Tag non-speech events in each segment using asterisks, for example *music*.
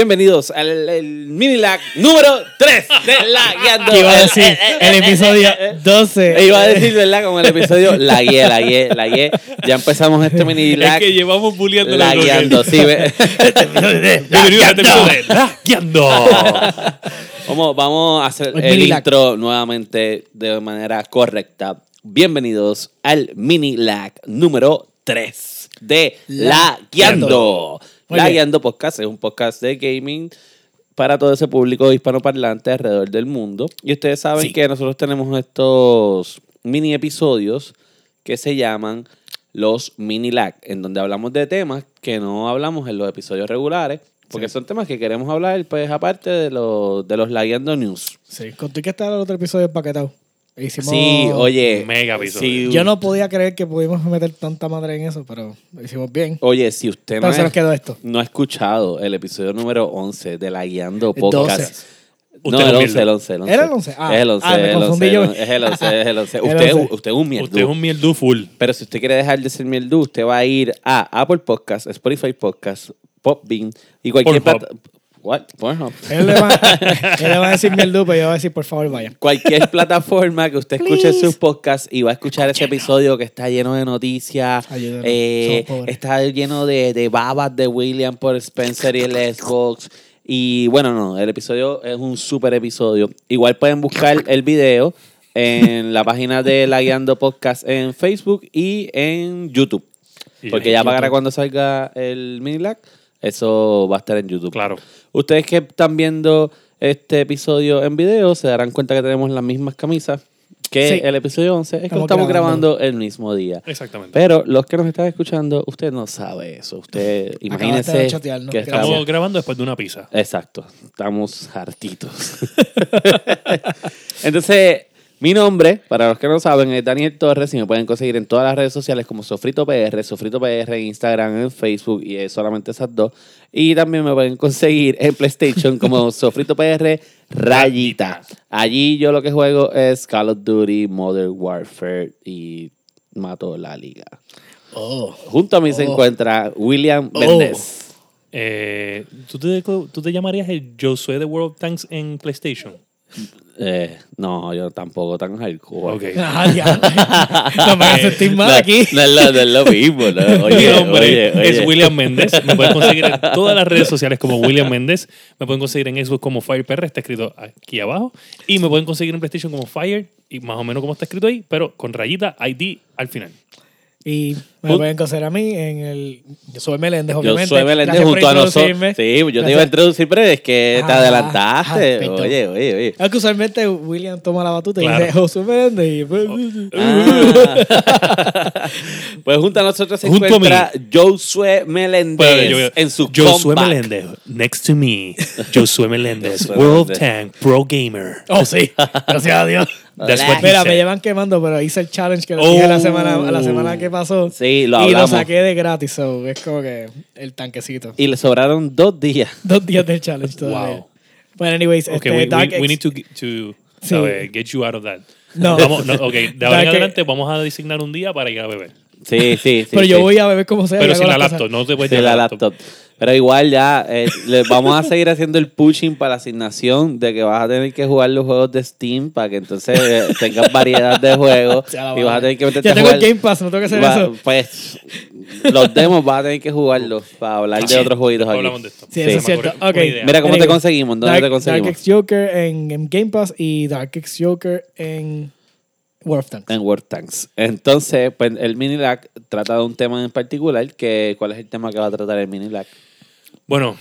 Bienvenidos al el mini lag número 3 de Lagueando. ¿Qué iba a decir? El episodio 12. E iba a decir, ¿verdad? Como el episodio Lagué, Lagué, Lagué. Ya empezamos este mini Es lag. que llevamos bulleando Lagueando, sí. ve. *laughs* A este episodio de Lagueando. Vamos, vamos a hacer El el, intro nuevamente de manera correcta. Bienvenidos al mini lag número 3 de La Guiando. Muy La bien. Guiando Podcast es un podcast de gaming para todo ese público hispanoparlante alrededor del mundo. Y ustedes saben Sí. que nosotros tenemos estos mini episodios que se llaman los mini lag, en donde hablamos de temas que no hablamos en los episodios regulares, porque Sí. son temas que queremos hablar, pues aparte de los, de los Lagueando News. Sí, conté que estaba el otro episodio empaquetado. Hicimos... Sí, oye. Mega episodio. si- Yo no podía creer que pudimos meter tanta madre en eso, pero lo hicimos bien. Oye, si usted no, se ha- nos quedó esto. no ha escuchado el episodio número 11 de La Guiando Podcast. 12. No, Usted el es 11, el 11, el 11. ¿Era el 11? Ah, es el 11, ah, me el confundí 11, yo. Es el 11, es el 11. *laughs* El Usted, 11. usted es un mierdu. Usted es un mierdu full. Pero si usted quiere dejar de ser mierdu, usted va a ir a Apple Podcast, Spotify Podcast, Popbean y cualquier Pornhub. What? Pornhub. Él le, va, *laughs* él le va a decir mierda, pero yo voy a decir, por favor, vaya. Cualquier plataforma que usted escuche Please. sus podcasts y va a escuchar ese episodio que está lleno de noticias, eh, somos pobres. está lleno de, de babas de William por Spencer y el Xbox. Y bueno, no, el episodio es un súper episodio. Igual pueden buscar el video en la página de La Guiando Podcast en Facebook y en YouTube. Y Porque en ya YouTube. cuando salga el mini lag, eso va a estar en YouTube. Claro. Ustedes que están viendo este episodio en video se darán cuenta que tenemos las mismas camisas que Sí. el episodio 11. Es que Estamos estamos grabando. grabando. el mismo día. Exactamente. Pero los que nos están escuchando, usted no sabe eso. Usted *laughs* imagínese que. Estamos grabando después de una pizza. Exacto, estamos hartitos. *laughs* *laughs* Entonces, mi nombre, para los que no saben, es Daniel Torres y me pueden conseguir en todas las redes sociales como Sofrito PR, Sofrito PR en Instagram, en Facebook y es solamente esas dos. Y también me pueden conseguir en PlayStation como *laughs* Sofrito PR Rayita. Allí yo lo que juego es Call of Duty, Modern Warfare y mato la liga. Oh. Junto a mí se Oh. encuentra William Oh. Méndez. Eh, ¿tú, te, ¿Tú te llamarías el Josué de World of Tanks en PlayStation? Eh, no, yo tampoco tan hardcore. Ok. *laughs* Ah, ya. No me hagas sentir mal No, aquí. No, es lo, no es lo mismo, ¿no? *laughs* Mi Oye, nombre oye, oye. es William Méndez. Me pueden conseguir en todas las redes sociales como William Méndez. Me pueden conseguir en Xbox como FirePR, está escrito aquí abajo. Y me pueden conseguir en PlayStation como Fire, y más o menos como está escrito ahí, pero con rayita ID al final. Y me Jun- pueden conocer a mí en el... Yo soy Meléndez, Yo obviamente. soy Meléndez Gracias junto a nosotros. Sí, yo te iba a introducir, pero es que te Ah, adelantaste. ah, oye, oye, oye. Es que usualmente William toma la batuta Claro. y dice Josué Meléndez. Y, pues, Ah. *laughs* pues junto a nosotros se Junto encuentra Josué Meléndez yo- en su Josué. Meléndez, next to me. Josué Meléndez, World. Tank, Pro Gamer. oh, sí. Gracias a Dios. He Mira, said. me llevan quemando, pero hice el challenge que le Oh. dije la semana, la semana que pasó. Sí, lo y hablamos. lo saqué de gratis, so es como que el tanquecito. Y le sobraron dos días. *laughs* Dos días del challenge todavía. Wow. Bueno, anyways, Ok, este, we, we- Dark we Ex- need to, get- to get you out of that. No. Vamos, no, ok, de ahora en adelante vamos a designar un día para ir a beber. Sí, sí, sí. pero yo sí. voy a beber como sea. y Pero sin la laptop, cosas. no te puedes llevar la laptop. Pero igual ya eh, le vamos a seguir haciendo el pushing para la asignación de que vas a tener que jugar los juegos de Steam para que entonces eh, tengas variedad de juegos y vas a tener que meterte Ya a tengo jugar. el Game Pass, no tengo que hacer Va- eso. Pues los demos vas a tener que jugarlos para hablar de otros jueguitos aquí. hablamos de esto. Sí, eso es cierto. ocurre una Ok. idea. Mira cómo te conseguimos, dónde Dark, te conseguimos. Dark Ex Joker en, en Game Pass y Dark Ex Joker en World of Tanks. En World Tanks. Entonces, pues el mini lag trata de un tema en particular. Que, ¿Cuál es el tema que va a tratar el mini lag? Bueno,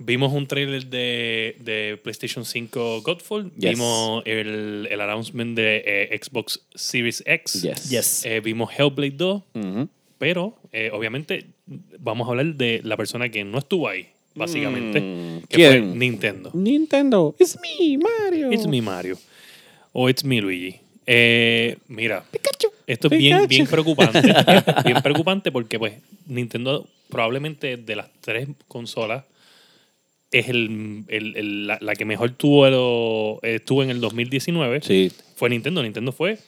vimos un trailer de, de PlayStation 5 Godfall. Yes. Vimos el, el announcement de eh, Xbox Series X. Yes. Yes. Eh, vimos Hellblade 2. Ujú. Pero, eh, obviamente, vamos a hablar de la persona que no estuvo ahí, básicamente. Mm, que fue. Nintendo. Nintendo. It's me, Mario. It's me Mario. O it's me Luigi. Eh, mira, esto es bien, Pikachu. bien preocupante. *laughs* bien preocupante porque pues Nintendo probablemente de las tres consolas es el, el- el- la, la que mejor tuvo, el- eh, tuvo en el 2019. Sí. Fue Nintendo. Nintendo fue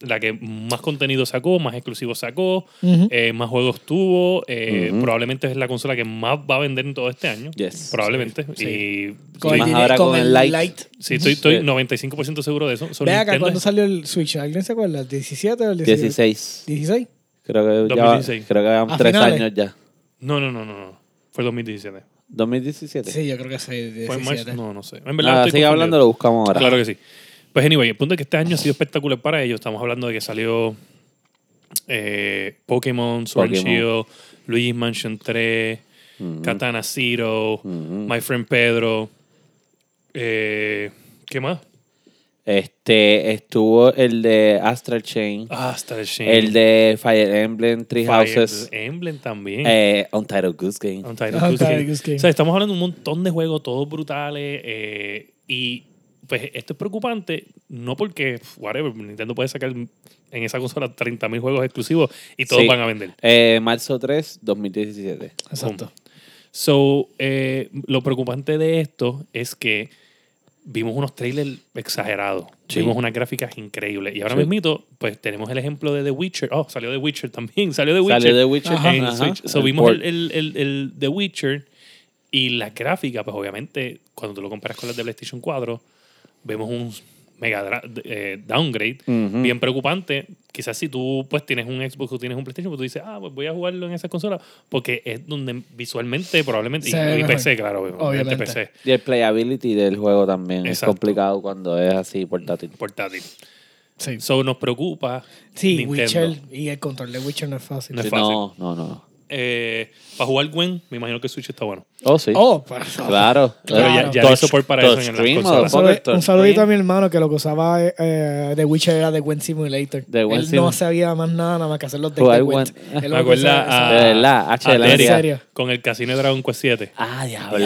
la que más contenido sacó, más exclusivos sacó, Ujú. eh, más juegos tuvo. eh, Ujú. Probablemente es la consola que más va a vender en todo este año. Yes. Probablemente. Sí. Y Con, más el, ahora con con el Lite. Lite. sí, estoy, estoy Sí. 95% seguro de eso. So, Ve acá, Nintendo ¿cuándo es- salió el Switch? ¿Alguien se acuerda? ¿El 17 o el 16? 16. 16. Creo que ya 2016. creo que ¿A van tres finales? años ya. No, no, no, no, no. Fue 2017. 2017. Sí, yo creo que sí, Fue en marzo. 17. No, no sé. En verdad, Nada, estoy sigue hablando, lo buscamos ahora. Claro que sí. Pues anyway, el punto es que este año ha sido espectacular para ellos. Estamos hablando de que salió eh, Pokémon, Sword Pokémon. Shield, Luigi's Mansion 3, Ujú. Katana Zero. My Friend Pedro. Eh, ¿Qué más? Este, estuvo el de Astral Chain, Ah, hasta el de Fire Emblem, Three Fire Houses, Emblem también. eh, Untitled Goose Game. Untitled Untitled Goose Game. Goose Game. O sea, estamos hablando de un montón de juegos, todos brutales. eh, y pues esto es preocupante, no porque, whatever, Nintendo puede sacar en esa consola 30.000 juegos exclusivos y todos Sí. van a vender. Eh, marzo 3, 2017. Exacto. So, eh, lo preocupante de esto es que vimos unos trailers exagerados. Sí. Vimos unas gráficas increíbles. Y ahora Sí. mismo, pues tenemos el ejemplo de The Witcher. Oh, salió The Witcher también. *laughs* Salió The Witcher. Salió de Witcher Ajá. en Ajá. Switch. So, El vimos port. el, el, el, el The Witcher y la gráfica, pues obviamente, cuando tú lo comparas con las de PlayStation 4, vemos un mega dra- eh, downgrade Ujú. bien preocupante. Quizás si tú pues tienes un Xbox o tienes un PlayStation, pues tú dices, ah, pues voy a jugarlo en esa consola, porque es donde visualmente probablemente, y. PC, claro, obviamente. PC, Y el playability del juego también Exacto. es complicado cuando es así portátil. portátil. Sí. So nos preocupa Sí, Nintendo. Witcher y el control de Witcher no es fácil. No es fácil. no, no, no. Eh, para jugar Gwen, me imagino que Switch está bueno. Oh, sí. Oh, pero, Claro. Pero ya, Claro. ya hay support para eso en las touchscreen, consolas. Un, saludito a mi hermano que lo que usaba eh, de Witcher era de Gwen Simulator. The Gwen Él no sabía más nada, nada más que hacer los de Gwen. Gwen. Él Me lo que acuerda a, De verdad, H a de la Derek ¿En serio? con el casino de Dragon Quest 7. Ah, diablo.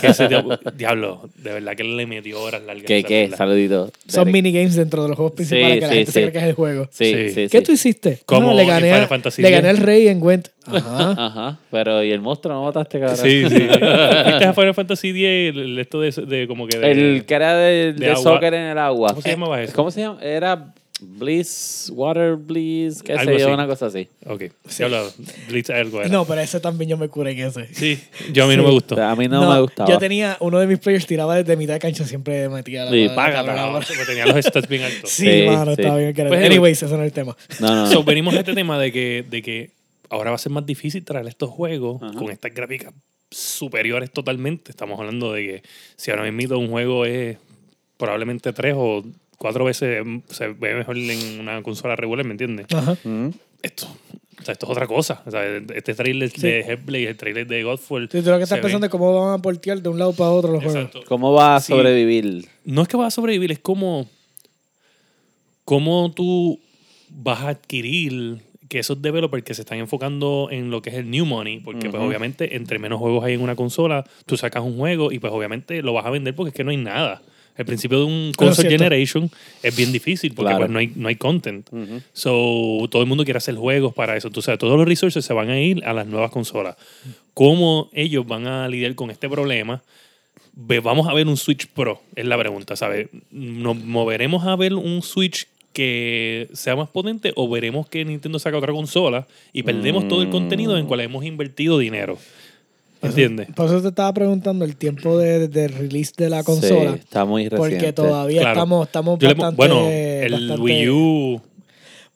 que ese diablo, diablo, de verdad que le metió horas largas. ¿Qué, qué? Saludito. Son Derek. minigames dentro de los juegos principales Sí, que la sí, gente se cree que es el juego. Sí, Sí. sí, ¿Qué tú hiciste? Como Ah, le gané, Final a- Fantasy le gané al rey en Ajá. *laughs* Ajá. Pero, ¿y el monstruo no mataste, cabrón? Sí, sí. *laughs* ¿Viste a Final Fantasy X el, el esto de, de como que de, El que era de, de, agua. soccer en el agua. ¿Cómo se llamaba eso? ¿Cómo se llama? Era Bliss, Water Bliss, qué Algo sé yo, así. una cosa así. Ok, sí. hablado. Blitz algo era. No, pero ese también yo me curé en ese. Sí, yo a mí no me gustó. A mí no, me gustaba. Yo tenía, uno de mis players tiraba desde mitad de cancha, siempre metía la Sí, la- paga, la- la- No, porque tenía los stats bien altos. Sí, Sí, mano, sí. estaba bien. que- Pues, Anyways, ese no es el tema. No, no, no. So, venimos a este tema de que, de que ahora va a ser más difícil traer estos juegos Ajá. con estas gráficas superiores totalmente. Estamos hablando de que si ahora mismo un juego es probablemente tres o cuatro veces mm, se ve mejor en una consola regular, ¿me entiendes? Ajá. Mm. Esto, o sea, esto es otra cosa. O sea, este trailer Sí. de Hellblade, el trailer de Godfall. Sí, tú lo que estás ve- pensando es cómo van a portear de un lado para otro los juegos. ¿Cómo va a Sí. sobrevivir? no es que vas a sobrevivir, es como cómo tú vas a adquirir que esos developers que se están enfocando en lo que es el new money, porque pues obviamente entre menos juegos hay en una consola, tú sacas un juego y pues obviamente lo vas a vender porque es que no hay nada. El principio de un console generation es bien difícil porque Claro. pues no hay, no hay content. So, todo el mundo quiere hacer juegos para eso. Tú sabes, todos los resources se van a ir a las nuevas consolas. ¿Cómo ellos van a lidiar con este problema? Vamos a ver un Switch Pro, es la pregunta, ¿sabes? ¿Nos moveremos a ver un Switch que sea más potente o veremos que Nintendo saca otra consola y perdemos todo el contenido en cual hemos invertido dinero? ¿Entiendes? Por eso te estaba preguntando el tiempo de, de release de la consola. Sí, está muy reciente. porque todavía Claro. estamos, estamos Yo le- bastante. bueno, el bastante- Wii U,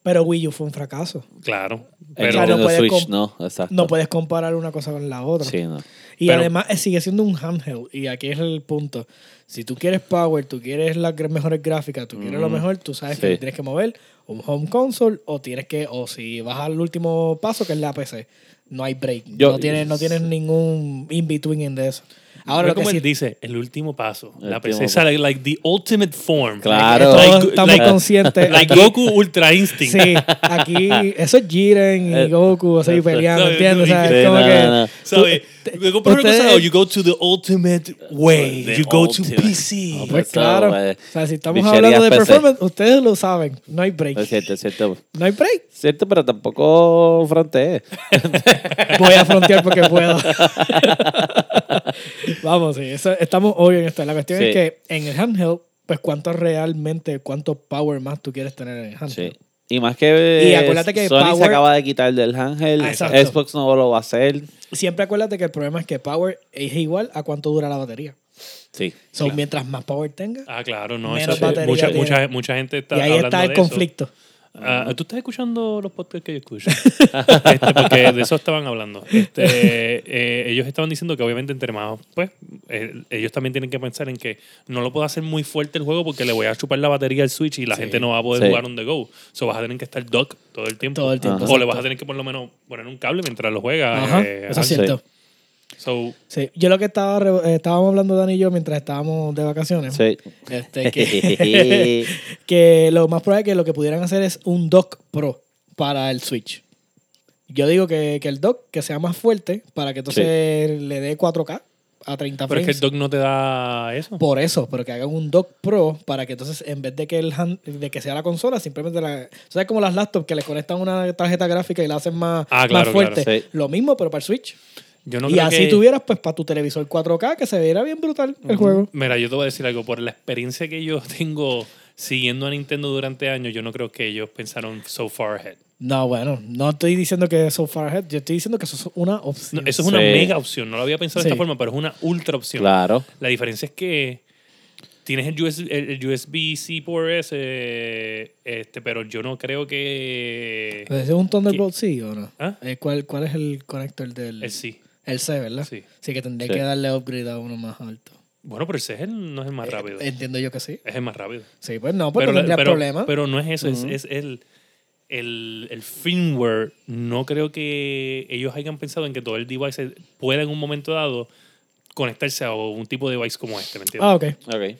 Pero Wii U fue un fracaso. claro. Pero, O sea, no puedes Switch, comp- no, exacto. No puedes comparar una cosa con la otra. Sí, no. Y Pero- además eh, sigue siendo un handheld. Y aquí es el punto. Si tú quieres power, tú quieres las mejores gráficas, tú quieres lo mejor, tú sabes sí. que tienes que mover un home console o tienes que, o si vas al último paso que es la PC. No hay break. Yo- no, tienes, no tienes ningún in-between en de eso. Ahora lo que como sí, él dice, el último paso. El la último PC sale like the ultimate form. Claro. todos Like- estamos like- conscientes. Like aquí- Goku Ultra Instinct. Sí, aquí, eso es Jiren y Eh, Goku así peleando, no, ¿entiendes? O sea, sí, es como no, que no, no. ¿Sabes? Luego, por una ustedes- you go to the ultimate way. The you go to ultimate. PC. No, Pues Eso, claro. eh, O sea, si estamos bicherías hablando de PC. performance, ustedes lo saben. No hay break. Es cierto, es cierto. No hay break. Cierto, pero tampoco fronteé. *laughs* Voy a frontear porque puedo. *laughs* Vamos, sí. eso- estamos obvio en esto. La cuestión Sí. es que en el handheld pues cuánto realmente, cuánto power más tú quieres tener en el handheld. Sí. Y más que, Y acuérdate que Sony se acaba de quitar del handheld, Ah, exacto. Xbox no lo va a hacer. Siempre acuérdate que el problema es que power es igual a cuánto dura la batería. Sí. So, Claro. mientras más power tenga, Ah, claro, no. Menos Eso, batería mucha, mucha, mucha gente está y ahí hablando está el de eso. Conflicto. Ah, ¿Tú estás escuchando los podcasts que yo escucho? *laughs* Este, porque de eso estaban hablando. Este, eh, ellos estaban diciendo que obviamente entre más, pues, eh, ellos también tienen que pensar en que no lo puedo hacer muy fuerte el juego porque le voy a chupar la batería al Switch y la Sí. gente no va a poder Sí. jugar on the go. So vas a tener que estar dock todo el tiempo. Todo el tiempo. Ajá. O le vas a tener que por lo menos poner un cable mientras lo juega. Ajá, eh, eso es sí. So, Sí. Yo lo que estaba, eh, estábamos hablando Dani y yo mientras estábamos de vacaciones. Sí. Este, que, *laughs* *laughs* que lo más probable es que lo que pudieran hacer es un dock pro para el Switch. Yo digo que, que el dock que sea más fuerte para que entonces le dé 4K a 30 pero es que frames. el dock no te da eso. Por eso, pero que hagan un dock pro para que entonces en vez de que el hand- de que sea la consola, simplemente la... ¿Sabes como las laptops que le conectan una tarjeta gráfica y la hacen más, Ah, claro, más fuerte? claro, sí. Lo mismo, pero para el Switch. Yo no y creo así que- tuvieras pues para tu televisor 4K que se viera bien brutal el juego. Mira, yo te voy a decir algo. Por la experiencia que yo *laughs* tengo siguiendo a Nintendo durante años, yo no creo que ellos pensaron so far ahead. No, bueno, no estoy diciendo que es so far ahead, yo estoy diciendo que eso es una opción. No, eso es una Sí. mega opción. No lo había pensado de Sí. esta forma, pero es una ultra opción. Claro. La diferencia es que tienes el, US el, el USB-C por ese, este, pero yo no creo que... ¿Es un Thunderbolt sí o no? ¿Ah? Eh, ¿cuál, ¿Cuál es el conector del...? El sí. El C, ¿verdad? Sí. Sí, que tendría Sí. que darle upgrade a uno más alto. Bueno, pero ese es el, no es el más rápido. Eh, entiendo yo que sí. es el más rápido. Sí, pues no, pues pero, no tendría pero, problema. pero no es eso, es- el, el, el firmware. No creo que ellos hayan pensado en que todo el device pueda en un momento dado conectarse a un tipo de device como este, ¿me entiendes? ah, ok. Ok.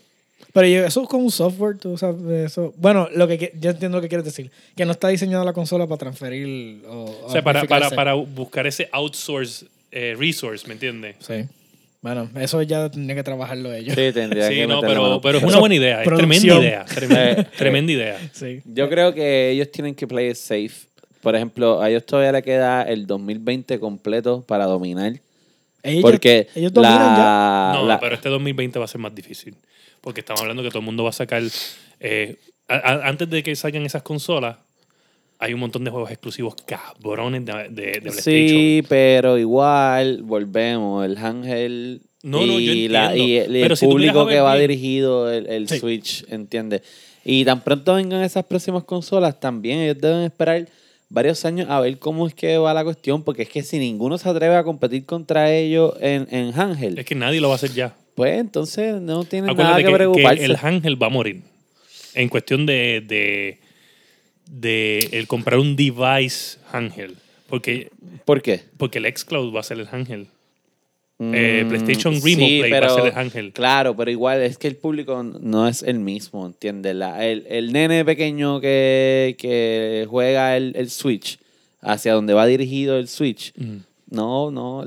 Pero yo- eso es como un software, tú sabes, eso. Bueno, lo que yo entiendo lo que quieres decir. Que no está diseñada la consola para transferir o, o sea, para, para, para buscar ese outsource eh, resource, ¿me entiendes? Sí. Bueno, eso ya tendría que trabajarlo ellos. Sí, tendría Sí, que no, pero, pero es una buena idea, es producción. tremenda idea, tremenda, *laughs* Eh, tremenda idea. Sí. Yo creo que ellos tienen que play it safe. Por ejemplo, a ellos todavía le queda el 2020 completo para dominar. Ellos, Porque ellos dominan ya. No, la- pero este 2020 va a ser más difícil. Porque estamos hablando que todo el mundo va a sacar. eh, a- a- antes de que salgan esas consolas, hay un montón de juegos exclusivos cabrones de, de, de PlayStation. Sí, pero igual, volvemos, el handheld No, no, yo y, la- y el, si público que va bien- dirigido el, el Sí. Switch, ¿entiendes? Y tan pronto vengan esas próximas consolas, también ellos deben esperar varios años a ver cómo es que va la cuestión, porque es que si ninguno se atreve a competir contra ellos en, en handheld, Es que nadie lo va a hacer ya. pues entonces no tienen Acuérdate nada que, que, que preocuparse. el handheld va a morir. En cuestión de, de, de el comprar un device handheld. Porque, ¿Por qué? porque el xCloud va a ser el. Eh, Mm, PlayStation sí, Remote Play va a pero- ser el handheld. Claro, pero igual es que el público no es el mismo, ¿entiendes? La- el, el nene pequeño que, que juega el, el Switch, hacia donde va dirigido el Switch, Mm. no, no.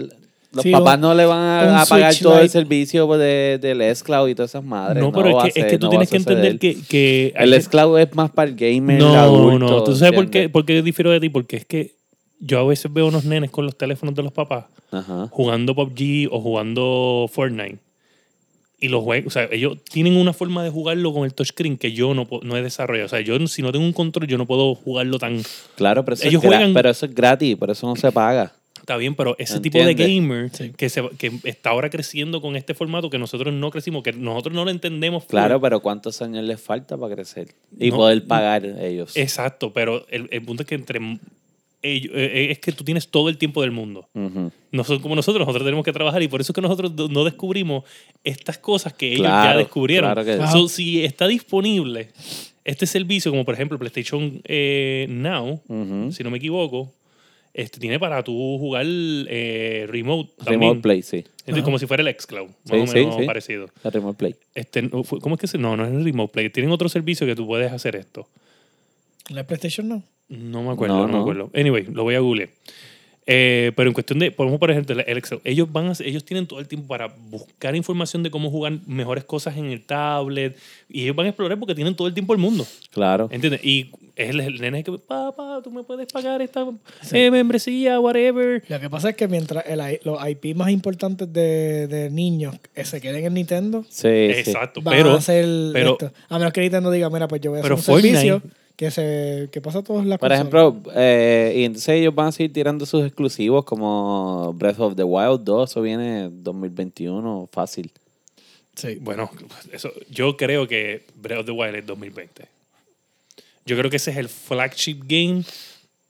Los Sí, papás un- no le van a, a pagar todo el servicio de, del S-Cloud y todas esas madres. No, pero es que, es ser- que tú no tienes que entender que, que El S-Cloud es más para el gamer No, adulto. no. ¿Tú sabes por qué, por qué difiero de ti? Porque es que yo a veces veo unos nenes con los teléfonos de los papás Ajá. jugando PUBG o jugando Fortnite. Y los juegos, o sea, ellos tienen una forma de jugarlo con el touchscreen que yo no, no he desarrollado. O sea, yo si no tengo un control, yo no puedo jugarlo tan. Claro, pero eso, Ellos es juegan- pero eso es gratis, por eso no se paga. Está bien, pero ese tipo de gamer Sí. que, se, que está ahora creciendo con este formato que nosotros no crecimos, que nosotros no lo entendemos. full. Claro, pero ¿cuántos años les falta para crecer? Y No. poder pagar ellos. Exacto, pero el, el punto es que entre ellos, eh, es que tú tienes todo el tiempo del mundo. No son como nosotros, nosotros tenemos que trabajar y por eso es que nosotros no descubrimos estas cosas que ellos ya descubrieron. claro que sí. So, si está disponible este servicio, como por ejemplo PlayStation eh, Now, si no me equivoco, este, tiene para tú jugar eh, remote también. Remote Play, sí. Entonces, como si fuera el xCloud, más Sí, o sí, menos sí. parecido. La Remote Play. Este, ¿Cómo es que se.? No, no es el Remote Play. Tienen otro servicio que tú puedes hacer esto. La PlayStation no. No me acuerdo, No, no, me acuerdo. Anyway, lo voy a googlear. Eh, pero en cuestión de, por ejemplo, el Excel, ellos van a, ellos tienen todo el tiempo para buscar información de cómo jugar mejores cosas en el tablet y ellos van a explorar porque tienen todo el tiempo el mundo. Claro. ¿Entiendes? Y es el, el nene que, papá, tú me puedes pagar esta eh, membresía, whatever. Lo que pasa es que mientras el, los IP más importantes de, de niños eh, se queden en Nintendo, Sí, sí. Exacto. van Pero, a ser pero- esto. A menos que Nintendo diga, mira, pues yo voy a hacer un Fortnite- servicio que se que pasa a todas las Por consolas. ejemplo, eh, y entonces ellos van a seguir tirando sus exclusivos como Breath of the Wild 2, eso viene 2021 fácil. Sí. bueno, eso, yo creo que Breath of the Wild es 2020. Yo creo que ese es el flagship game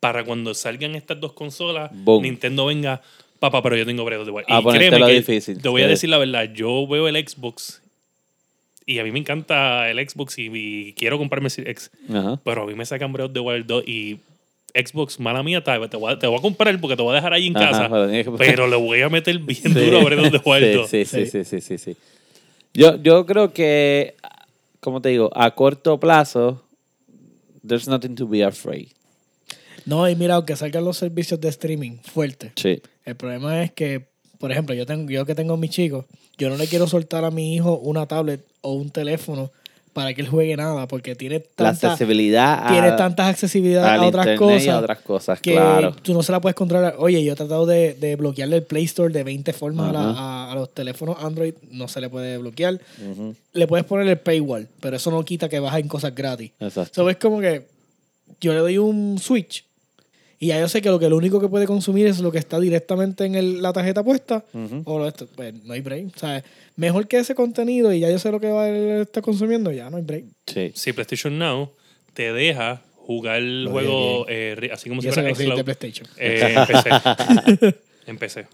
para cuando salgan estas dos consolas, Boom. Nintendo venga, papá, pero yo tengo Breath of the Wild. A y créeme que difícil. te voy a decir la verdad, yo veo el Xbox y a mí me encanta el Xbox y, y quiero comprarme el X, Ajá. pero a mí me sacan Breath of the Wild 2 y Xbox, mala mía, te, voy, a, te voy a comprar porque te voy a dejar ahí en Ajá, casa, pero *laughs* le voy a meter bien Sí. duro a Breath of the Wild 2. Sí, sí, sí, sí, sí, sí. Yo, yo creo que, como te digo, a corto plazo, there's nothing to be afraid. No, y mira, aunque salgan los servicios de streaming fuertes, Sí. el problema es que, por ejemplo, yo tengo yo que tengo a mis chicos, yo no le quiero soltar a mi hijo una tablet o un teléfono para que él juegue nada, porque tiene La tanta, accesibilidad a, tiene tantas accesibilidades a otras cosas. a otras cosas, que claro. tú no se la puedes controlar. Oye, yo he tratado de, de bloquearle el Play Store de 20 formas a, la- a- a los teléfonos Android, no se le puede bloquear. Le puedes poner el paywall, pero eso no quita que bajen cosas gratis. Exacto. So, es como que yo le doy un Switch y ya yo sé que lo que lo único que puede consumir es lo que está directamente en el- la tarjeta puesta o lo esto, pues no hay break. O sea, mejor que ese contenido y ya yo sé lo que va a estar consumiendo, ya no hay break. Sí. Si PlayStation Now te deja jugar el Lo juego eh, así como Y si fuera es de xCloud PlayStation. eh, en PC. *laughs* en PC.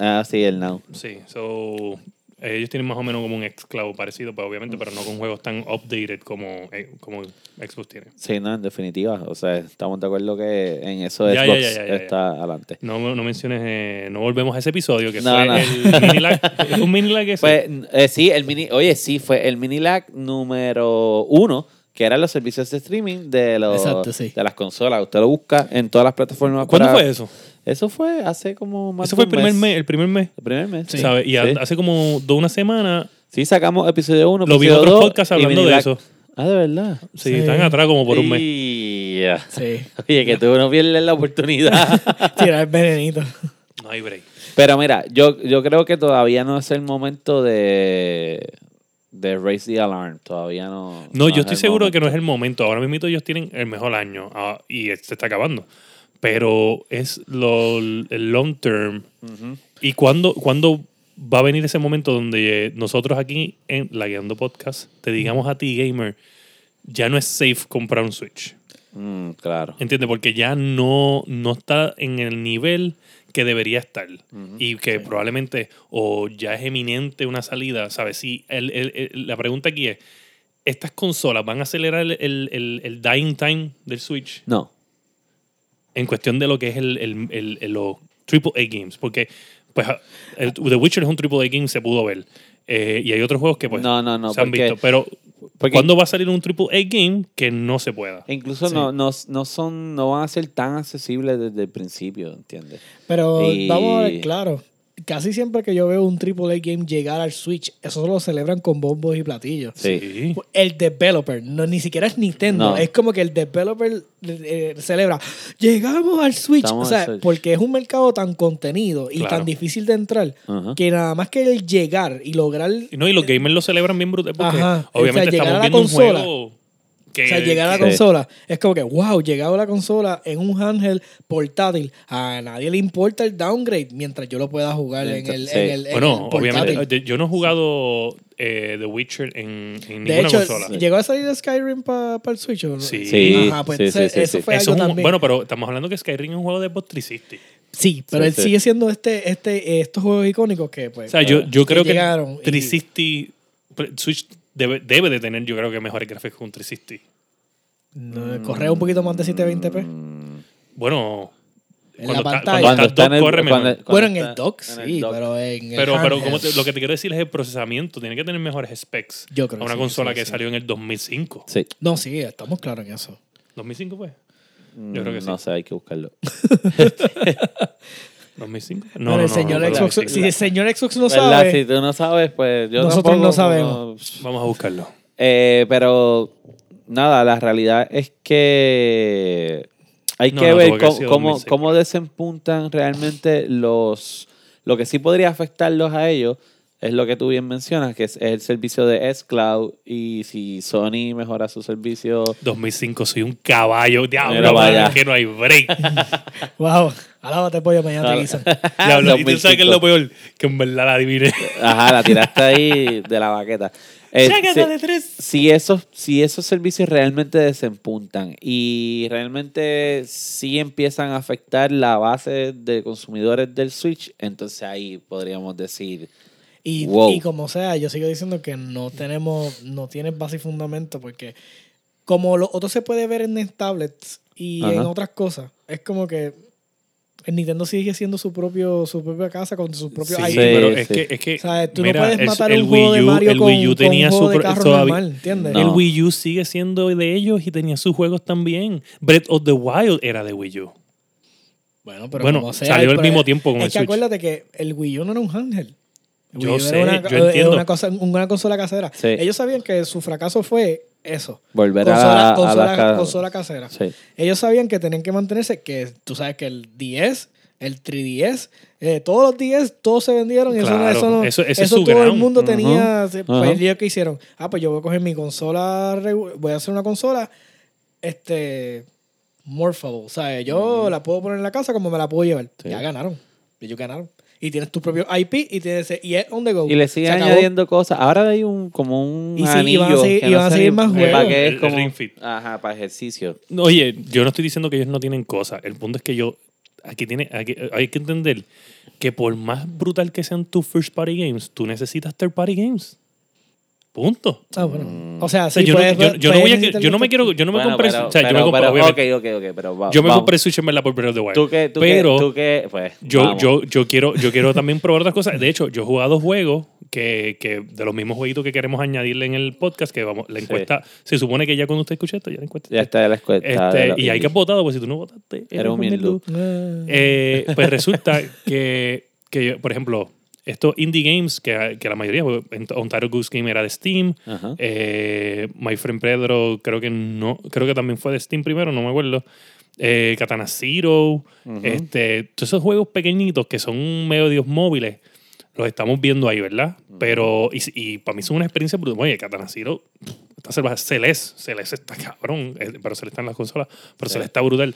Ah, sí, el Now. Sí, so, ellos tienen más o menos como un xCloud parecido, pues obviamente, pero no con juegos tan updated como, eh, como Xbox tiene. Sí, no, en definitiva. O sea, estamos de acuerdo que en eso Ya, Xbox ya, ya, ya, ya. está adelante. No, no menciones, eh, no volvemos a ese episodio que No, fue no. el mini lag. *laughs* ¿Es un mini lag ese? Pues, eh, sí, el mini, oye, sí, fue el mini lag número uno, que eran los servicios de streaming de, los, Exacto, sí. de las consolas. Usted lo busca en todas las plataformas. ¿Cuándo para- fue eso? Eso fue hace como más Eso de fue el primer mes, el primer mes. El primer mes. Sí. ¿sabes? Y Sí. hace como de una semana Sí, sacamos episodio 1, Lo vi en episodio otros 2 podcasts hablando de eso. Ah, de verdad. Sí, Sí. están atrás como por un mes. Y, ya. Sí. Oye, que tú no pierdes la oportunidad. *laughs* Tirar el venenito. No hay break. Pero mira, yo, yo creo que todavía no es el momento de, de raise the alarm. Todavía no. No, yo es estoy seguro de que no es el momento. Ahora mismo ellos tienen el mejor año ah, y se está acabando. Pero es lo, el long term. ¿Y cuándo, cuándo va a venir ese momento donde nosotros aquí en La Guiando Podcast te digamos a ti, gamer, ya no es safe comprar un Switch? Mm, claro. ¿Entiendes? Porque ya no, no está en el nivel que debería estar. Y que probablemente o ya es eminente una salida, ¿sabes? Si el- el- el- la pregunta aquí es, ¿estas consolas van a acelerar el, el- el- el dying time del Switch? No. En cuestión de lo que es el, el, el- el- los AAA games. Porque pues, el- The Witcher es un AAA game, se pudo ver. Eh, y hay otros juegos que pues, No, no, no, se han porque- visto. Pero, porque- ¿cuándo va a salir un AAA game que no se pueda? Incluso Sí. no, no, no son, no van a ser tan accesibles desde el principio, ¿entiendes? Pero Y- vamos a ver, claro. Casi siempre que yo veo un AAA game llegar al Switch, eso lo celebran con bombos y platillos. Sí. El developer, no, ni siquiera es Nintendo, No. es como que el developer eh, celebra, llegamos al Switch, Estamos o sea, Switch. porque es un mercado tan contenido y Claro. tan difícil de entrar, que nada más que el llegar y lograr, Y No, y los gamers lo celebran bien brutal porque Ajá. obviamente O sea, llegar estamos a la viendo un consola. juego que, o sea, llegar a la que- consola, es como que, wow, llegado a la consola en un handheld portátil, a nadie le importa el downgrade mientras yo lo pueda jugar en el, Sí. en el, en Bueno, el portátil. obviamente, yo no he jugado eh, The Witcher en, en De ninguna hecho, consola. ¿llegó a salir Skyrim para el Switch o no? Sí. Sí, Ajá, pues sí, ese- sí, sí, eso sí. fue Eso algo es un- también. bueno, pero estamos hablando que Skyrim es un juego de Xbox 360. sí, pero Sí, él sí. sigue siendo este, este, estos juegos icónicos que, pues, O sea, yo, yo que creo que llegaron y- 360 pero Switch debe, debe de tener, yo creo que mejores gráficos que un 360. no, corre un poquito más de 720p. Mm, Bueno, En cuando, la está- pantalla. cuando Cuando está está en el- dock, corre mejor. cuando- bueno, en el dock el sí, dock. pero en el Pero, pero handheld, como te- lo que te quiero decir es el procesamiento. Tiene que tener mejores specs Yo creo a una sí, consola sí, que sí. salió en el 2005. Sí. No, sí, estamos claros en eso. ¿2005 fue? Yo creo que sí. No sé, hay que buscarlo. *laughs* 2005. No, No, no, el no, señor no, no, Xbox, no, si el señor Xbox no ¿Verdad? sabe, Si tú no sabes, pues yo Nosotros tampoco, no sabemos. Vamos a buscarlo. Eh, pero nada, la realidad es que hay No, que no, ver cómo, sido cómo, 2006. cómo desempuntan realmente los... Lo que sí podría afectarlos a ellos es lo que tú bien mencionas, que es el servicio de S-Cloud y si Sony mejora su servicio... 2005, soy un caballo. Diablo, vaya. que no hay break. *laughs* wow, alábate pollo, mañana te guisan. *laughs* Diablo, y tú sabes que es 2005. lo peor, que en verdad la adiviné. Ajá, la tiraste ahí de la baqueta. *laughs* Eh, de tres. si esos, si esos servicios realmente desempuntan y realmente sí empiezan a afectar la base de consumidores del Switch, entonces ahí podríamos decir, Y, Wow. y como sea, yo sigo diciendo que no tenemos, no tiene base y fundamento, porque como lo otro se puede ver en tablets y en Ajá. otras cosas, es como que el Nintendo sigue siendo su propio, su propia casa con su propio Sí, IP. pero Sí, es sí. que, es que O sea, tú mira, no puedes el- matar el un juego de Wii U- Mario el con, Wii U con tenía su de pro- carro todavía- normal, ¿entiendes? No. El Wii U sigue siendo de ellos y tenía sus juegos también. Breath of the Wild era de Wii U. Bueno, pero Bueno, como sea, salió al mismo tiempo con es el que Switch. acuérdate que el Wii U no era un handheld. El Yo sé, una, yo era entiendo. una, cosa, una consola casera. Sí. Ellos sabían que su fracaso fue eso. volver Consola, a, a consola- la ca- consola casera. Sí. Ellos sabían que tenían que mantenerse, que tú sabes que el 10, el 3DS, eh, todos los 10, todos se vendieron. y eso no- Claro, eso, no, eso- es todo el mundo tenía. Pues Ajá. ellos que hicieron, ah, pues yo voy a coger mi consola, voy a hacer una consola, este, morphable. O sea, yo la puedo poner en la casa como me la puedo llevar. Sí. Ya ganaron. Ellos ganaron. Y tienes tu propio IP y tienes y es on the go. Y le siguen añadiendo cosas. Ahora hay un como un Y sí, y anillo. van a seguir- que y no van a sé seguir ni más para juegos. qué es El- el como- Ring Fit. Ajá, para ejercicio. Oye, yo no estoy diciendo que ellos no tienen cosas. El punto es que yo. Aquí tiene, aquí- hay que entender que por más brutal que sean tus first party games, tú necesitas third party games. Punto. Ah, bueno. Mm. O sea, sí, yo, no, puedes- yo, yo no puedes voy a, yo no me quiero, yo no me Bueno, compré, pero- o sea, yo me compré, pero- obviamente, ok, ok, ok, pero va- yo me vamos. compré Switch en verdad por Breath of the Wild. Tú que, tú pero tú que, pues, yo, vamos. yo, yo quiero, yo quiero también probar otras cosas. De hecho, yo he jugado juegos que, que de los mismos jueguitos que queremos añadirle en el podcast, que vamos, la Sí. encuesta, se supone que ya cuando usted escuche esto, ya la encuesta. Ya está la escuela. Este, y hay que votado, pues si tú no votaste, Era un. Ah. eh, pues resulta que, que, por ejemplo, estos indie games, que, que la mayoría, pues, Ontario Goose Game era de Steam, eh, My Friend Pedro creo que no, creo que también fue de Steam primero, no me acuerdo. Eh, Katana Zero, este, todos esos juegos pequeñitos que son medios móviles, los estamos viendo ahí, ¿verdad? Pero, y, y para mí son una experiencia brutal. Oye, Katana Zero, está salvaje. Celeste, Celeste está cabrón, eh, pero Celeste está en las consolas, pero Sí. Celeste está brutal.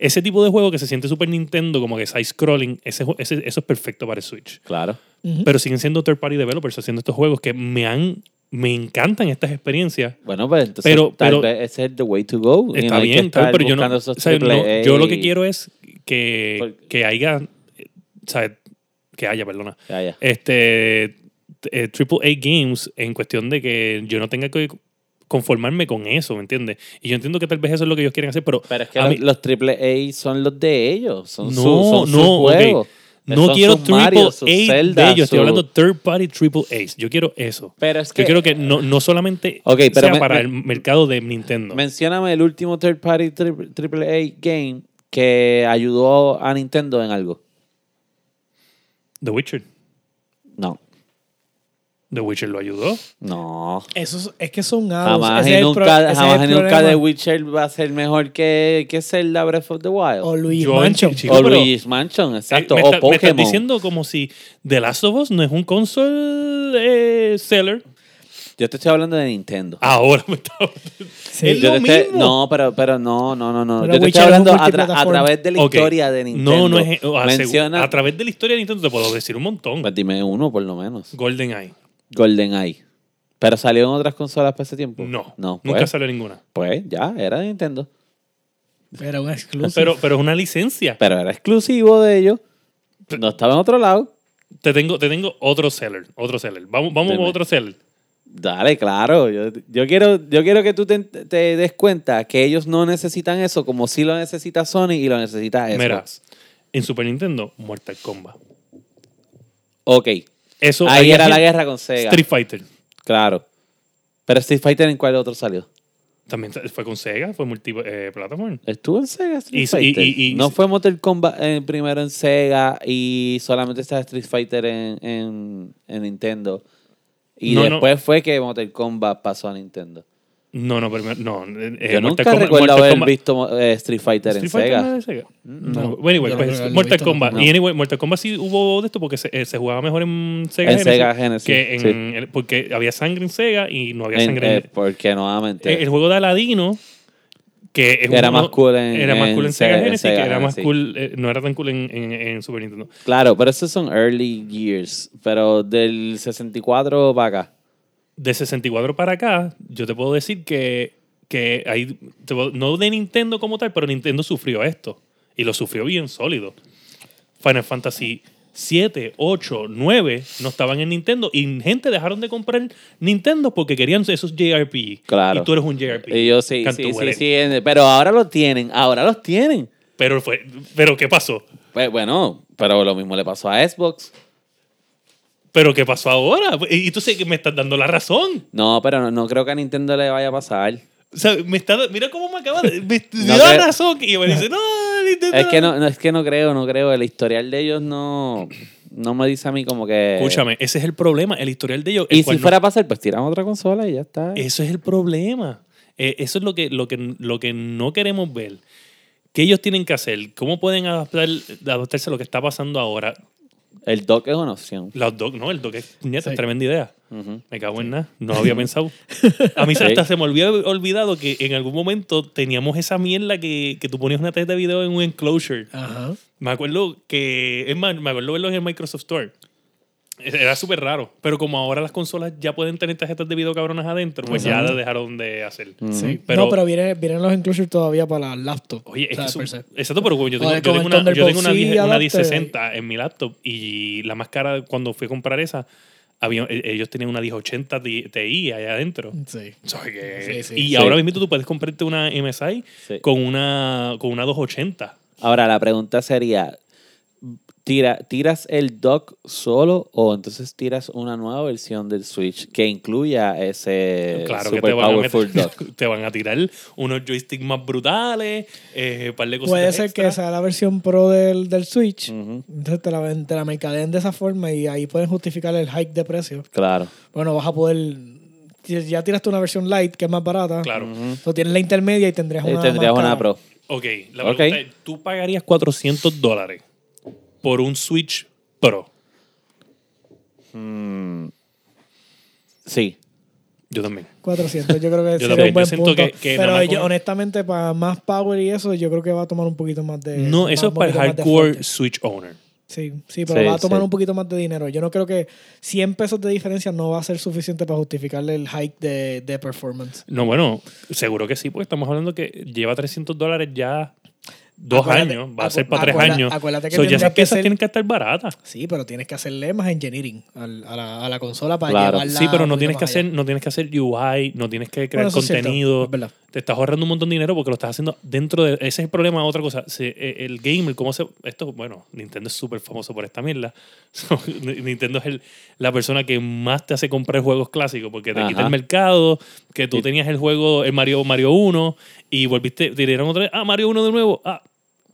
Ese tipo de juego que se siente Super Nintendo, como que side-scrolling, ese, eso es perfecto para el Switch. Claro. Pero siguen siendo third-party developers haciendo estos juegos que me han, me encantan estas experiencias. Bueno, pues entonces Pero- tal pero- vez ese es the way to go. Está no bien, estar pero yo no, o sea, yo lo que quiero es que, Por- que haya, o sea, que haya, perdona, este eh, Triple A Games en cuestión de que yo no tenga que conformarme con eso, ¿me entiendes? Y yo entiendo que tal vez eso es lo que ellos quieren hacer, pero, Pero es que los, mí- los triple A son los de ellos. Son No, su, son sus no, ok. juegos. no Son quiero sus Triple Mario, sus A Zelda, de ellos, estoy hablando third party Triple A's. Yo quiero eso. Pero es que... Yo quiero que no, no solamente pero sea me- para me- el mercado de Nintendo. Mencióname el último third party tri- triple A game que ayudó a Nintendo en algo. The Witcher. No. The Witcher lo ayudó. No. Eso es, es que son hados. Jamás y nunca, jamás nunca. The Witcher va a ser mejor que, que Zelda Breath of the Wild. O Luigi Yo Mansion. Chico, o Luigi's Mansion, exacto. Eh, me, o está- me estás Pokémon. diciendo como si The Last of Us no es un console eh, seller. Yo te estoy hablando de Nintendo. Ahora me está... Sí. Es lo estoy- mismo. no, pero, pero no, no, no, no. Pero Yo te Witcher estoy hablando a, tra- a través de la historia de Nintendo. No, no es... a, Menciona, a través de la historia de Nintendo te puedo decir un montón. pues dime uno por lo menos. GoldenEye. GoldenEye. Pero salió en otras consolas para ese tiempo. No. No, nunca pues, salió ninguna. pues ya, era de Nintendo. Era un exclusivo. Pero, pero es una licencia. Pero era exclusivo de ellos. No estaba en otro lado. Te tengo, te tengo otro seller. Otro seller. Vamos, vamos Dime. a otro seller. Dale, claro. Yo, yo quiero, yo quiero que tú te, te des cuenta que ellos no necesitan eso como si lo necesita Sony y lo necesita Xbox. Mira, en Super Nintendo, Mortal Kombat. Ok. Eso, Ahí era la guerra con Sega. Street Fighter. Claro. Pero Street Fighter en cuál otro salió. También fue con Sega, fue multiplataforma. Estuvo en Sega Street Y- Fighter. y- y- no fue Mortal Kombat eh, primero en Sega y solamente estaba Street Fighter en, en, en Nintendo. Y No, no. después fue que Mortal Kombat pasó a Nintendo. No, no, primero, no. eh, Yo Mortal nunca Kombat- recuerdo Mortal haber Kombat- visto eh, Street Fighter ¿Street en Fighter Sega. no era de Sega? No, No. Bueno, yo no pues, Mortal visto, Kombat. no. Y anyway, Mortal Kombat sí hubo de esto porque se, eh, se jugaba mejor en Sega En Genesis. Sega Genesis, Que en, sí. el- porque había sangre en Sega y no había En- sangre en eh, porque nuevamente. Eh, el juego de Aladino, que es Era uno- más cool en- era más cool en Sega, Sega- en Genesis, Sega que era más cool, eh, no era tan cool en, en- en Super Nintendo. Claro, pero esos son early years. Pero del 64 para acá. De 64 para acá, yo te puedo decir que, que puedo- no de Nintendo como tal, pero Nintendo sufrió esto. Y lo sufrió bien sólido. Final Fantasy 7, 8, 9 no estaban en Nintendo y gente dejaron de comprar Nintendo porque querían esos JRPG. Claro. Y tú eres un JRPG. Y yo sí, sí, sí, Pero ahora los tienen. Ahora los tienen. Pero, fue, pero ¿qué pasó? Pues, bueno, pero lo mismo le pasó a Xbox. ¿Pero qué pasó ahora? Y tú sé que me estás dando la razón. No, pero no, no creo que a Nintendo le vaya a pasar. O sea, me está, mira cómo me acaba de... Me *laughs* No dio la creo- razón. Y me dice, *laughs* no, Nintendo... Es que no, no, es que no creo, no creo. El historial de ellos no, no me dice a mí como que. Escúchame, ese es el problema. El historial de ellos... el Y si no- fuera a pasar, pues tiramos otra consola y ya está. Eso es el problema. Eh, eso es lo que, lo, que, lo que no queremos ver. ¿Qué ellos tienen que hacer? ¿Cómo pueden adaptar, adaptarse a lo que está pasando ahora? El dock es una opción. Los doc, no, el doc es, puñeta, Sí. es tremenda idea. Ujú. Me cago en nada. No había pensado. *laughs* A mí Sí. hasta se me había olvidado que en algún momento teníamos esa mierda que, que tú ponías una tarjeta de video en un enclosure. Ajá. Me acuerdo que, es más, me acuerdo verlo en el Microsoft Store. Era súper raro. Pero como ahora las consolas ya pueden tener tarjetas de video cabronas adentro, pues ya las dejaron de hacer. Ujú. Sí. Pero- no, pero vienen, vienen los enclosures todavía para las laptops. Oye, es que exacto, pero yo tengo, yo tengo una, yo tengo una, Thunderbolt 10 C una adapter. 1060 en mi laptop y la más cara cuando fui a comprar esa, había, e- ellos tenían una 1080 Ti allá adentro. Sí. Sí, sí. y Sí. ahora mismo tú puedes comprarte una MSI Sí. con, una, con una 280. Ahora, la pregunta sería: ¿tira, ¿tiras el dock solo o entonces tiras una nueva versión del Switch que incluya ese Claro que super te van, a powerful meter- *laughs* dock? te van a tirar unos joysticks más brutales, eh, un par de cosas Puede ser que sea la versión pro del, del Switch. Entonces te la, ven- te la mercadeen de esa forma y ahí pueden justificar el hike de precio. Claro. Bueno, vas a poder. Ya tiraste una versión light que es más barata. Claro. O tienes la intermedia y tendrías una. tendrías más una cara. Pro. Ok, la pregunta es, ¿tú pagarías 400 dólares por un Switch Pro? Sí. Yo también. 400, yo creo que *laughs* Yo sería un buen yo siento punto. que- que Pero más yo, con- honestamente, para más power y eso, yo creo que va a tomar un poquito más de. No, eso es para el hardcore. Switch owner. Sí, sí, pero Sí, va a tomar sí. un poquito más de dinero. Yo no creo que 100 pesos de diferencia no va a ser suficiente para justificarle el hike de, de performance. No, bueno, seguro que sí, porque estamos hablando que lleva 300 dólares ya dos Acuérdate- años, va a ser para tres años. acuérdate que So, ya tendría esas que ser- tienen que estar baratas. Sí, pero tienes que hacerle más engineering al- a, la, a la consola para Claro. llevarla. Sí, pero no tienes que allá. hacer, no tienes que hacer UI, no tienes que crear Bueno, eso es cierto, contenido. es verdad. Te estás ahorrando un montón de dinero porque lo estás haciendo dentro de. Ese es el problema. Otra cosa, se- eh, el gamer, ¿cómo se.? Esto, bueno, Nintendo es súper famoso por esta mierda. *laughs* Nintendo es el- la persona que más te hace comprar juegos clásicos porque te quita el mercado, que tú tenías el juego, el Mario, Mario 1, y volviste, te dieron otra vez, ah, Mario 1 de nuevo, ah.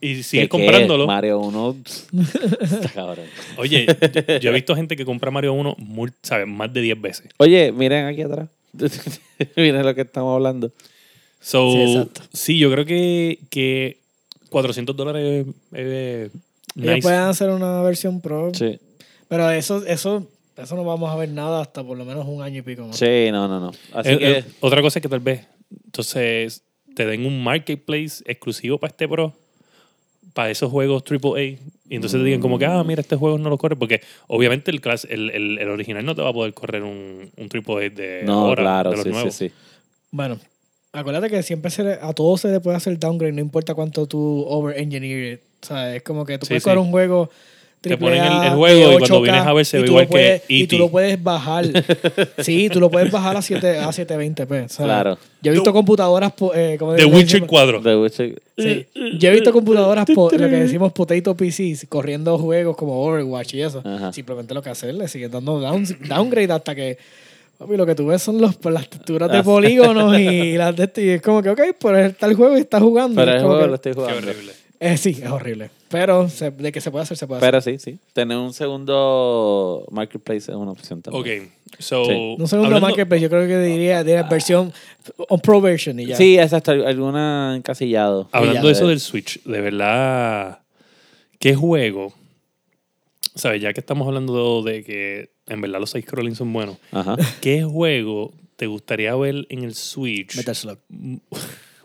Y sigues comprándolo. Mario 1. *laughs* Está cabrón. Oye, yo he visto gente que compra Mario 1, mul- ¿sabes? Más de 10 veces. Oye, miren aquí atrás. *laughs* miren lo que estamos hablando. So, Sí, sí, yo creo que, que 400 dólares es Ellos nice. pueden hacer una versión pro. Sí. Pero eso, eso, eso no vamos a ver nada hasta por lo menos un año y pico más. Sí, no, no, no. Así Eh, que. eh, otra cosa es que tal vez entonces te den un marketplace exclusivo para este Pro, para esos juegos AAA, y entonces te digan como que, ah, mira, este juego no lo corre, porque obviamente el, el, el, el original no te va a poder correr un, un AAA de no, ahora, claro, de los sí, sí, nuevos. sí. Bueno, acuérdate que siempre se le- a todos se le puede hacer downgrade, no importa cuánto tú over-engineer it. O sea, es como que tú Sí, puedes sí. coger un juego Te ponen el- el juego y cuando 8K, vienes a ver se ve igual puedes- que Y E.T.. tú lo puedes bajar. *laughs* sí, tú lo puedes bajar a, 7, a 720p. o sea, Claro. Yo he visto computadoras... Eh, como The Witcher decimos- 4. The Witcher- Sí. Yo he visto computadoras, po- lo que *laughs* decimos potato PCs, corriendo juegos como Overwatch y eso. Ajá. Simplemente lo que hacer, le siguen dando down- downgrade hasta que Papi, lo que tú ves son los, las texturas de Ah. polígonos y *laughs* las de este, y es como que, ok, pues está el juego y está jugando. Pero Es el juego que- lo estoy Qué jugando. horrible. eh, sí, es horrible. Pero se- de que se puede hacer, se puede hacer. Pero sí, sí. Tener un segundo marketplace es una opción también. Ok, so. Sí. Un segundo hablando- marketplace, yo creo que diría de versión on pro version y ya. Sí, exacto. Alguna encasillado. Hablando de eso del Switch, de verdad, ¿qué juego? ¿Sabes? Ya que estamos hablando de que en verdad los side scrolling son buenos, Ajá. ¿qué juego te gustaría ver en el Switch? Metal Slug. *laughs*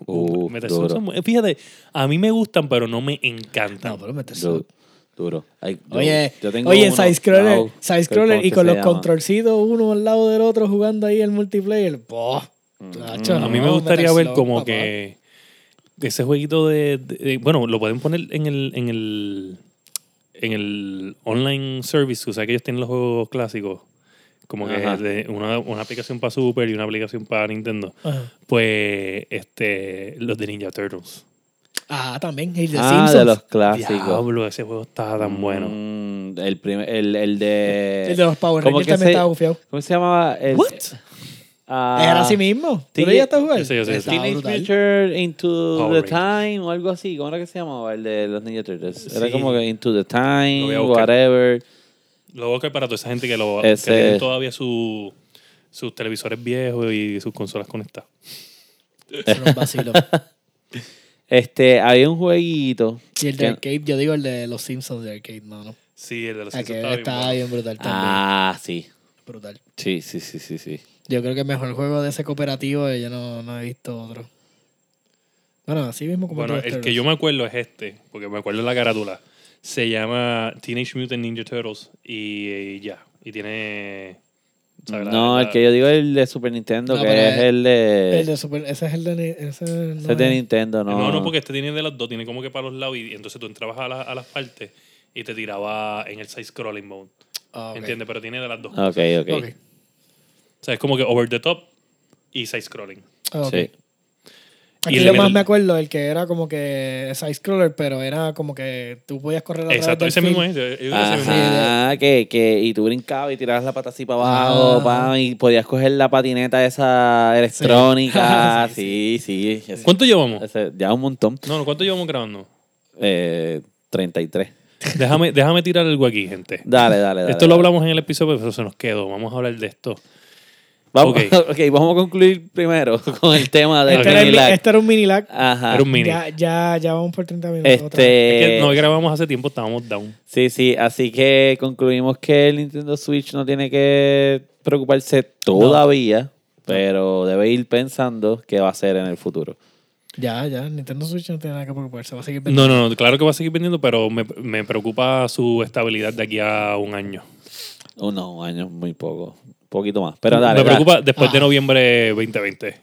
Uh, Metal. Slug son Fíjate, a mí me gustan, pero no me encantan. No, pero Metal Duro. Slug. duro. Ay, yo- Oye, yo tengo oye, uno, side scroller, wow, side scroller ¿cómo y con los controlcitos uno al lado del otro jugando ahí el multiplayer. Boh, chacho, a mí me gustaría Metal ver Slug, como papá. que ese jueguito de, de- de- bueno, lo pueden poner en el en el en el online service, o sea que ellos tienen los juegos clásicos, como que Ajá. una, una aplicación para Super y una aplicación para Nintendo. Ajá. Pues este los de Ninja Turtles. Ah, también. Y de Ah, Simpsons. de los clásicos. Diablo, ese juego estaba tan bueno. Mm, el, primer, el, el de... El de los Power ¿cómo Rangers que también se- estaba bufiado. ¿Cómo se llamaba? El, What? Ah, Era así mismo. ¿Tú sí, lo jugar? ese yo sé, ese. Estaba Teenage brutal. Mutant Into Power the Time o algo así. ¿Cómo era que se llamaba el de los Ninja Turtles? Era Sí. como que Into the Lo Time, voy a buscar. whatever. Lo voy a buscar para toda esa gente que, lo, Ese- que tienen todavía su, sus televisores viejos y sus consolas conectadas. Eso era un vacilo. *laughs* Este, había un jueguito. Y el de que- arcade, yo digo el de los Simpsons de arcade, no, no. Sí, el de los Ah, Simpsons estaba bien brutal también. Ah, sí. Brutal. Sí, sí, sí, sí, sí. Yo creo que el mejor juego de ese cooperativo yo no, no he visto otro. Bueno, así mismo como Bueno, el que yo me acuerdo es este, porque me acuerdo la carátula. Se llama Teenage Mutant Ninja Turtles y, y ya. Y tiene. No, la- el que yo digo es el de Super Nintendo, No, que pero es es- el de... El de Super, ese es el de... Ese, ese no es de es- Nintendo, no. No, no, porque este tiene de los dos, tiene como que para los lados y, y entonces tú entrabas a, la- a las partes y te tiraba en el side scrolling mode. Ah, ok. ¿Entiendes? Pero tiene de las dos. Ok, ok. Ok. O sea, es como que over the top y side scrolling. Ah, ok. Sí. Aquí yo más el- me acuerdo el que era como que side scroller, pero era como que tú podías correr a Exacto, ese mismo es. yo- yo digo ese mismo. Ajá, que, que, y tú brincabas y tirabas la pata así para abajo, Ah. pam, y podías coger la patineta esa electrónica. Sí, *laughs* sí, sí. ese- ¿Cuánto llevamos? ese- ya un montón. No, no, ¿cuánto llevamos grabando? Eh, 33. *laughs* Déjame, déjame tirar algo aquí, gente. Dale, dale, dale. Esto lo hablamos en el episodio, pero se nos quedó. Vamos a hablar de esto. Vamos, Ok. *laughs* ok, vamos a concluir primero *laughs* con el tema Ok. Este, mini lag. este era un mini lag. Ajá. Era un mini. Ya, ya, ya vamos por 30 minutos. otra vez. Es que Este, no grabamos hace tiempo, estábamos down. sí, sí, así que concluimos que el Nintendo Switch no tiene que preocuparse todavía, pero debe ir pensando qué va a hacer en el futuro. Ya, ya. Nintendo Switch no tiene nada que preocuparse. Va a seguir vendiendo. No, no, no, claro que va a seguir vendiendo, pero me, me preocupa su estabilidad de aquí a un año. Uno, un año, muy poco. Un poquito más. Pero dale. me dale. preocupa después de Ah. noviembre 2020.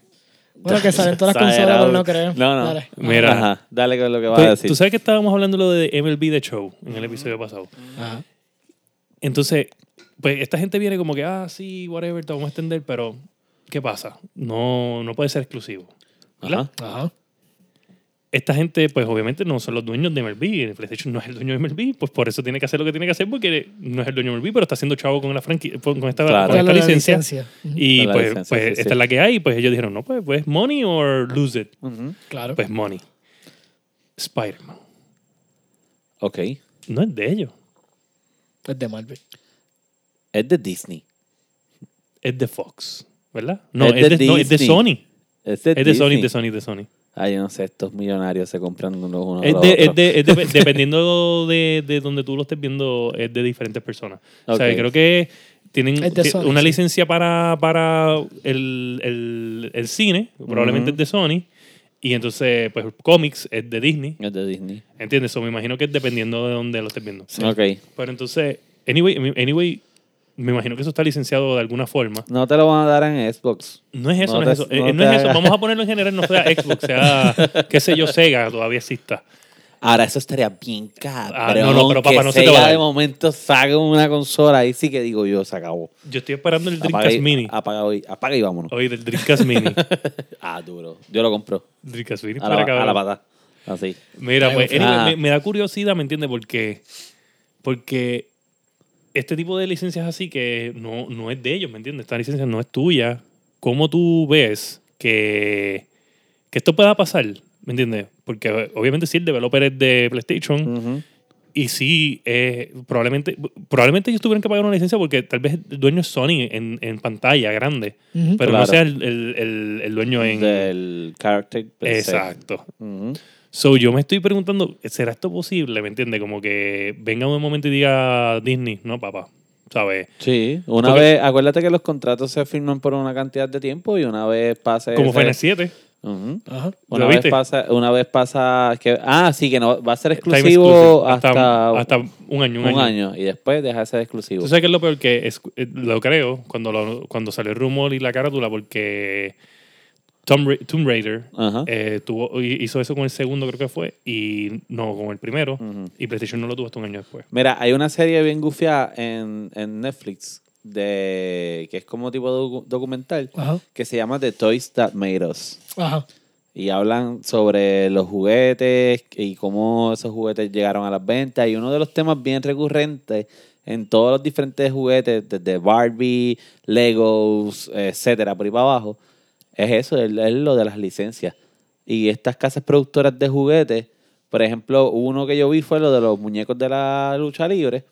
Bueno, que salen todas las consolas, pero no creo. No, no. Dale. Mira. Ajá, dale con lo que vas a Pues, decir. Tú sabes que estábamos hablando lo de MLB The Show en el episodio pasado. Ajá. Entonces, pues esta gente viene como que, ah, sí, whatever, te vamos a extender, pero ¿qué pasa? No, no puede ser exclusivo. ¿Verdad? Ajá. Ajá. Esta gente, pues obviamente no son los dueños de MLB. El PlayStation no es el dueño de MLB, pues por eso tiene que hacer lo que tiene que hacer porque no es el dueño de MLB, pero está haciendo chavo con la franquicia, con esta, Claro. con esta licencia. Y la pues, licencia, pues sí, esta sí. es la que hay. Y pues ellos dijeron, no, pues, pues money or lose it. Claro. Pues money. Spider-Man. Ok. No es de ellos. Es de Marvel. Es de Disney. Es de Fox. ¿Verdad? No, Es es, de de, no, es de Disney. Es de, Es de Sony, de Sony, de Sony. Ay, yo no sé, estos millonarios se compran uno uno Es de, es de- es *laughs* de- dependiendo de, de donde tú lo estés viendo, es de diferentes personas. O sea, creo que tienen Sony, una sí. licencia para, para el, el- el cine, probablemente es de Sony, y entonces, pues, cómics es de Disney. Es de Disney. ¿Entiendes? O me imagino que es dependiendo de dónde lo estés viendo. Ok. Pero entonces, anyway, anyway, me imagino que eso está licenciado de alguna forma. No te lo van a dar en Xbox. No es eso, No no, te- es eso. Eh, no eh, no es eso. Vamos a ponerlo en general, no sea Xbox, sea, *laughs* qué sé yo, Sega, todavía exista. Ahora, eso estaría bien cabrón. Ah, no, no, pero papá, no se te va a Sega dar. de momento saca una consola. Ahí sí que digo yo, se acabó. Yo estoy esperando el Apaga Dreamcast y, Mini. Apaga y, apaga y vámonos. Oye, del Dreamcast Mini. *laughs* Ah, duro. Yo lo compro. Dreamcast Mini A para la, cabrón. a la pata. Así. Mira, pues, Ah. me, me da curiosidad, ¿me entiendes? Porque, porque este tipo de licencias así que no, no es de ellos, ¿me entiendes? Esta licencia no es tuya. ¿Cómo tú ves que, que esto pueda pasar? ¿Me entiendes? Porque obviamente si el developer es de PlayStation Ujú. y sí, eh, probablemente, probablemente ellos tuvieran que pagar una licencia porque tal vez el dueño es Sony en, en pantalla grande, Ujú. pero Claro. no sea el, el- el- el dueño en... Del character. se. Exacto. So, yo me estoy preguntando, ¿será esto posible? ¿Me entiendes? Como que venga un momento y diga Disney, no, papá, ¿sabes? Sí, una Porque- vez, acuérdate que los contratos se firman por una cantidad de tiempo y una vez pasa Como ese- Final 7. Ujú. Ajá. Una ¿Lo vez viste? pasa, una vez pasa que ah sí que no va a ser exclusivo exclusive, hasta, hasta, un año. Un, un, año. año. y después deja de ser exclusivo. ¿Tú sabes qué es lo peor? Que es- eh, lo creo cuando, lo- cuando salió el rumor y la carátula porque Tomb, Ra- Tomb Raider Ajá. eh, tuvo, hizo eso con el segundo, creo que fue, y no con el primero. Y PlayStation no lo tuvo hasta un año después. Mira, hay una serie bien gufiada en, en Netflix de que es como tipo docu- documental Ajá. que se llama The Toys That Made Us. Ajá. Y hablan sobre los juguetes y cómo esos juguetes llegaron a las ventas. Y uno de los temas bien recurrentes en todos los diferentes juguetes, desde Barbie, Legos, etcétera, por ahí para abajo, es eso, es, es lo de las licencias. Y estas casas productoras de juguetes, por ejemplo, uno que yo vi fue lo de los muñecos de la lucha libre.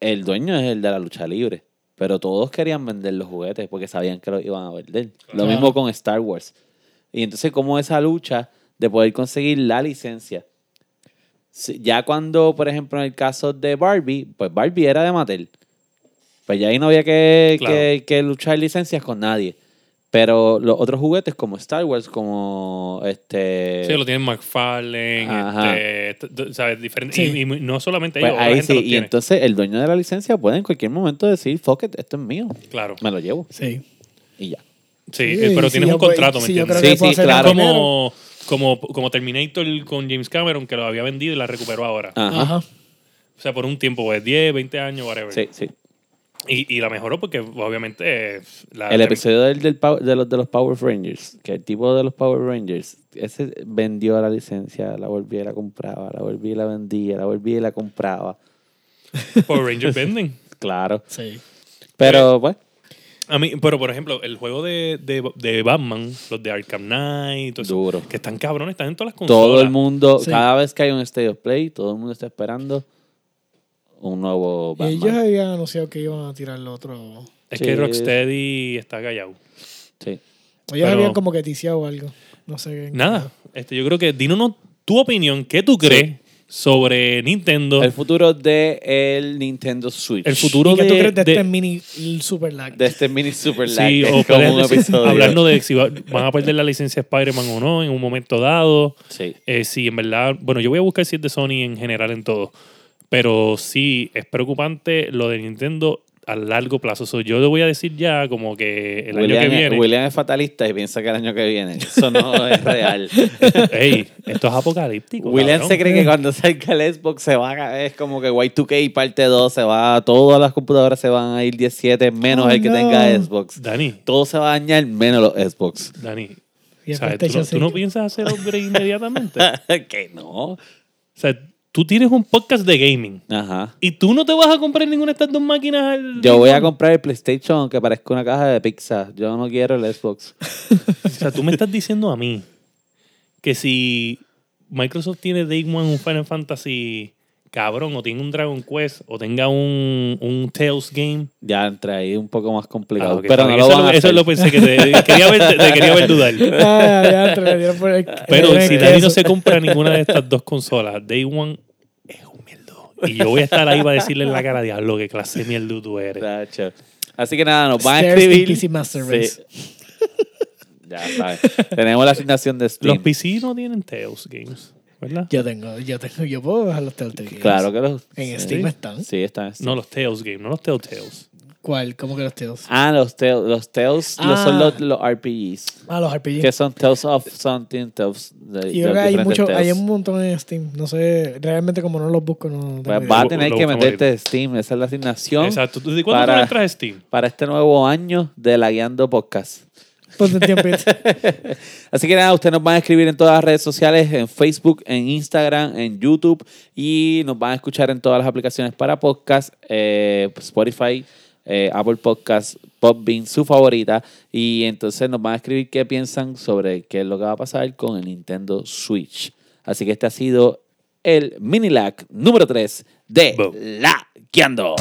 El dueño es el de la lucha libre. Pero todos querían vender los juguetes porque sabían que los iban a vender. Lo mismo con Star Wars. Y entonces, como esa lucha de poder conseguir la licencia. Ya cuando, por ejemplo, en el caso de Barbie, pues Barbie era de Mattel. Pues ya ahí no había que, Claro. que, que luchar licencias con nadie. Pero los otros juguetes como Star Wars, como este... Sí, lo tienen McFarlane, Ajá. este, ¿sabes? Diferente, Sí. y, y no solamente pues ellos, ahí gente sí, los y tiene. entonces el dueño de la licencia puede en cualquier momento decir, fuck it, esto es mío, Claro. me lo llevo Sí. y ya. Sí, Sí, eh, pero tienes un contrato, ¿me si yo entiendes? creo Sí, sí, claro. como, como, como Terminator con James Cameron, que lo había vendido y la recuperó ahora. Ajá. Ajá. O sea, por un tiempo, pues 10, 20 años, whatever. Sí, sí. Y, y la mejoró porque, obviamente, eh, la, El episodio del, del de, los, de los Power Rangers, que el tipo de los Power Rangers, ese vendió la licencia, la volvía y la compraba, la volvía y la vendía, la volvía y la compraba. *laughs* Power Ranger Bending. *laughs* Claro. Sí. Pero, pues, A mí, pero por ejemplo, el juego de, de, de Batman, los de Arkham Knight, todo eso, duro. que están cabrones, están en todas las consolas. Todo el mundo, Sí. cada vez que hay un State of Play, todo el mundo está esperando un nuevo Y ellos Batman. habían anunciado que iban a tirar el otro. Es Sí. que Rocksteady está callado. Sí. Ellos Pero- habían como que ticiado algo. No sé. Nada. Este, yo creo que, dinos tu opinión, ¿qué tú crees sobre Nintendo? El futuro de el Nintendo Switch. El futuro ¿Y qué tú de- crees de, de- este mini Super Lag? de este mini Super Lag. Sí, o como un episodio. hablando de si va- van a perder la licencia de Spider-Man o no en un momento dado. Sí. Eh, si en verdad, bueno, yo voy a buscar si es de Sony en general en todo, pero sí es preocupante lo de Nintendo a largo plazo. So, yo le voy a decir ya como que el William, año que viene, William es fatalista y piensa que el año que viene. Eso no *laughs* es real. ey, esto es apocalíptico. William cabrón. se cree que cuando salga el Xbox se va a, es como que Y2K parte 2 se va, todas las computadoras se van a ir 17 menos Oh, el que no. tenga Xbox. Dani, Todo se va a dañar menos los Xbox. Dani. ¿Tú, no, tú no 5. piensas hacer upgrade inmediatamente? *laughs* que no. o sea, tú tienes un podcast de gaming Ajá. y tú no te vas a comprar ninguna de estas dos máquinas. al- Yo voy a comprar el PlayStation aunque parezca una caja de pizza. Yo no quiero el Xbox. *laughs* O sea, tú me estás diciendo a mí que si Microsoft tiene Day One un Final Fantasy cabrón, o tiene un Dragon Quest, o tenga un, un Tales game. Ya entré ahí un poco más Ah, complicado. ok, pero no lo eso, van a eso hacer. lo pensé que te, quería ver, te quería ver dudar. *laughs* Ah, ya, por el- Pero el si. Dani no se compra ninguna de estas dos consolas, Day One es un mierdo. Y yo voy a estar ahí para decirle en la cara, diablo, qué clase de mierda tú eres. Tacho. Así que nada, nos van a escribir. PC Master Race. Sí. *laughs* ya sabes. Tenemos la asignación de Steam. Los PC no tienen Tales games, ¿verdad? Yo tengo, yo tengo, yo puedo bajar los Telltale Games. Claro que los. En sí. Steam están. Sí, están. en Steam. No, los Tales games, no los Telltales. ¿Cuál? ¿Cómo que los Tales? Ah, los Tales. Los Tales los son Ah. los, los RPGs. Ah, los RPG. Que son Tales of Something, Tales. De, Y creo de que hay mucho, Tales. hay un montón en Steam. No sé, realmente como no los busco, no Pues idea. va a tener lo que meterte de Steam. Esa es la asignación Exacto. ¿De cuándo para- tú entras a Steam? para este nuevo año de la Guiando Podcast. Ponte tiempito. *laughs* Así que nada, ustedes nos van a escribir en todas las redes sociales, en Facebook, en Instagram, en YouTube y nos van a escuchar en todas las aplicaciones para podcast, eh, Spotify, eh, Apple Podcast, Popbean, su favorita. Y entonces nos van a escribir qué piensan sobre qué es lo que va a pasar con el Nintendo Switch. Así que este ha sido el mini lag número 3 de Boom. La Guiando.